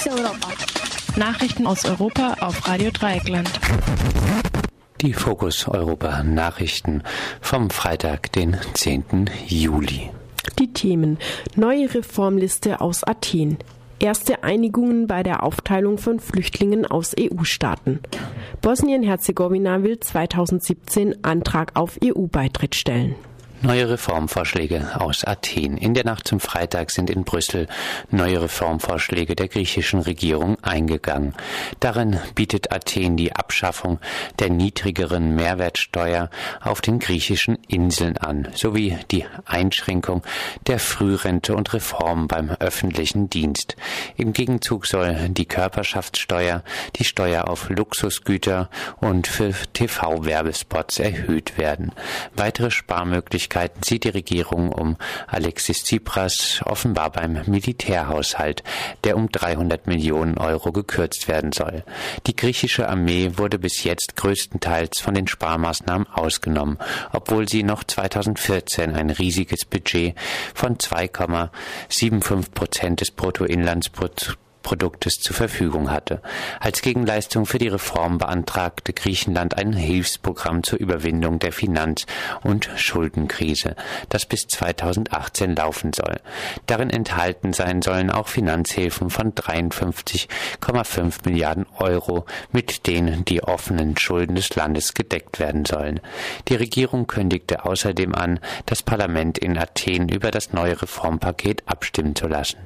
Fokus Europa. Nachrichten aus Europa auf Radio Dreieckland. Die Fokus Europa Nachrichten vom Freitag, den 10. Juli. Die Themen Neue Reformliste aus Athen. Erste Einigungen bei der Aufteilung von Flüchtlingen aus EU-Staaten. Bosnien-Herzegowina will 2017 Antrag auf EU-Beitritt stellen. Neue Reformvorschläge aus Athen. In der Nacht zum Freitag sind in Brüssel neue Reformvorschläge der griechischen Regierung eingegangen. Darin bietet Athen die Abschaffung der niedrigeren Mehrwertsteuer auf den griechischen Inseln an, sowie die Einschränkung der Frührente und Reformen beim öffentlichen Dienst. Im Gegenzug soll die Körperschaftssteuer, die Steuer auf Luxusgüter und für TV-Werbespots erhöht werden. Weitere Sparmöglichkeiten Möglichkeiten sieht die Regierung um Alexis Tsipras offenbar beim Militärhaushalt, der um 300 Millionen Euro gekürzt werden soll. Die griechische Armee wurde bis jetzt größtenteils von den Sparmaßnahmen ausgenommen, obwohl sie noch 2014 ein riesiges Budget von 2,75 Prozent des Bruttoinlandsprodukts Produktes zur Verfügung hatte. Als Gegenleistung für die Reform beantragte Griechenland ein Hilfsprogramm zur Überwindung der Finanz- und Schuldenkrise, das bis 2018 laufen soll. Darin enthalten sein sollen auch Finanzhilfen von 53,5 Milliarden Euro, mit denen die offenen Schulden des Landes gedeckt werden sollen. Die Regierung kündigte außerdem an, das Parlament in Athen über das neue Reformpaket abstimmen zu lassen.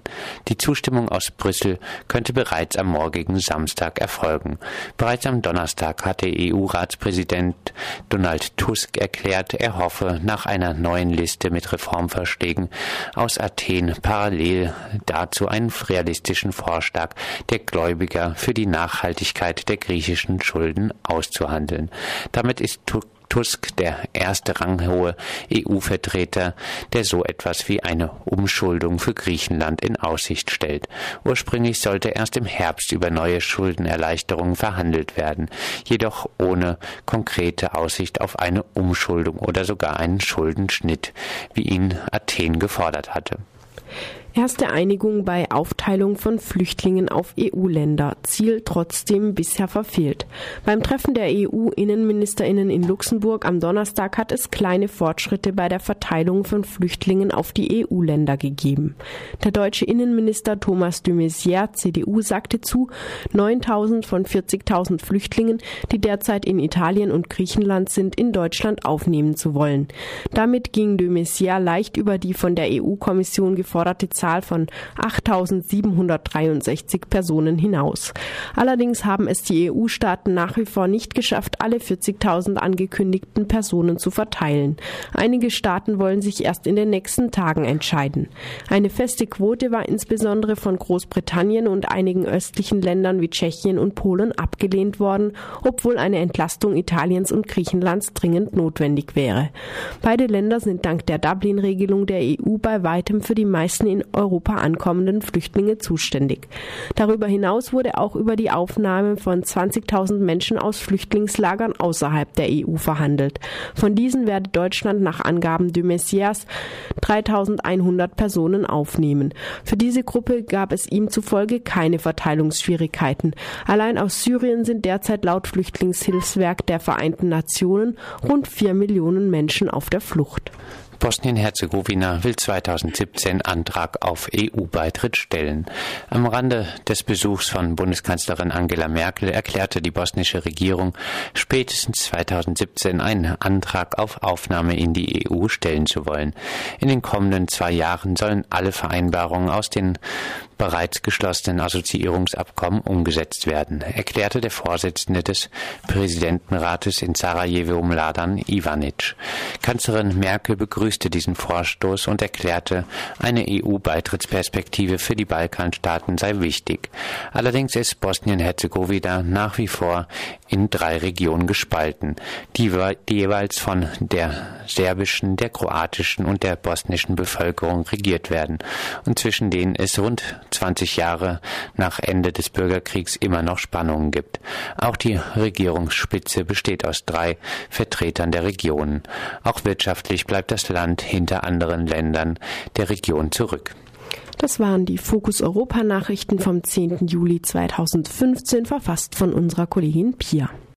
Die Zustimmung aus Brüssel könnte bereits am morgigen Samstag erfolgen. Bereits am Donnerstag hatte EU-Ratspräsident Donald Tusk erklärt, er hoffe nach einer neuen Liste mit Reformvorschlägen aus Athen parallel dazu einen realistischen Vorschlag der Gläubiger für die Nachhaltigkeit der griechischen Schulden auszuhandeln. Damit ist Tusk der erste ranghohe EU-Vertreter, der so etwas wie eine Umschuldung für Griechenland in Aussicht stellt. Ursprünglich sollte erst im Herbst über neue Schuldenerleichterungen verhandelt werden, jedoch ohne konkrete Aussicht auf eine Umschuldung oder sogar einen Schuldenschnitt, wie ihn Athen gefordert hatte. Erste Einigung bei Aufteilung von Flüchtlingen auf EU-Länder. Ziel trotzdem bisher verfehlt. Beim Treffen der EU-Innenministerinnen in Luxemburg am Donnerstag hat es kleine Fortschritte bei der Verteilung von Flüchtlingen auf die EU-Länder gegeben. Der deutsche Innenminister Thomas de Maizière, CDU, sagte zu, 9000 von 40.000 Flüchtlingen, die derzeit in Italien und Griechenland sind, in Deutschland aufnehmen zu wollen. Damit ging de Maizière leicht über die von der EU-Kommission geforderte Zahl von 8.763 Personen hinaus. Allerdings haben es die EU-Staaten nach wie vor nicht geschafft, alle 40.000 angekündigten Personen zu verteilen. Einige Staaten wollen sich erst in den nächsten Tagen entscheiden. Eine feste Quote war insbesondere von Großbritannien und einigen östlichen Ländern wie Tschechien und Polen abgelehnt worden, obwohl eine Entlastung Italiens und Griechenlands dringend notwendig wäre. Beide Länder sind dank der Dublin-Regelung der EU bei weitem für die meisten in Europa ankommenden Flüchtlinge zuständig. Darüber hinaus wurde auch über die Aufnahme von 20.000 Menschen aus Flüchtlingslagern außerhalb der EU verhandelt. Von diesen werde Deutschland nach Angaben de Messias 3.100 Personen aufnehmen. Für diese Gruppe gab es ihm zufolge keine Verteilungsschwierigkeiten. Allein aus Syrien sind derzeit laut Flüchtlingshilfswerk der Vereinten Nationen rund vier Millionen Menschen auf der Flucht. Bosnien-Herzegowina will 2017 Antrag auf EU-Beitritt stellen. Am Rande des Besuchs von Bundeskanzlerin Angela Merkel erklärte die bosnische Regierung, spätestens 2017 einen Antrag auf Aufnahme in die EU stellen zu wollen. In den kommenden zwei Jahren sollen alle Vereinbarungen aus den bereits geschlossenen Assoziierungsabkommen umgesetzt werden, erklärte der Vorsitzende des Präsidentenrates in Sarajevo Mladan Ivanic. Kanzlerin Merkel begrüßte diesen Vorstoß und erklärte, eine EU-Beitrittsperspektive für die Balkanstaaten sei wichtig. Allerdings ist Bosnien-Herzegowina nach wie vor in drei Regionen gespalten, die, jeweils von der serbischen, der kroatischen und der bosnischen Bevölkerung regiert werden und zwischen denen es rund 20 Jahre nach Ende des Bürgerkriegs immer noch Spannungen gibt. Auch die Regierungsspitze besteht aus drei Vertretern der Regionen. Auch wirtschaftlich bleibt das Land hinter anderen Ländern der Region zurück. Das waren die Fokus Europa Nachrichten vom 10. Juli 2015, verfasst von unserer Kollegin Pia.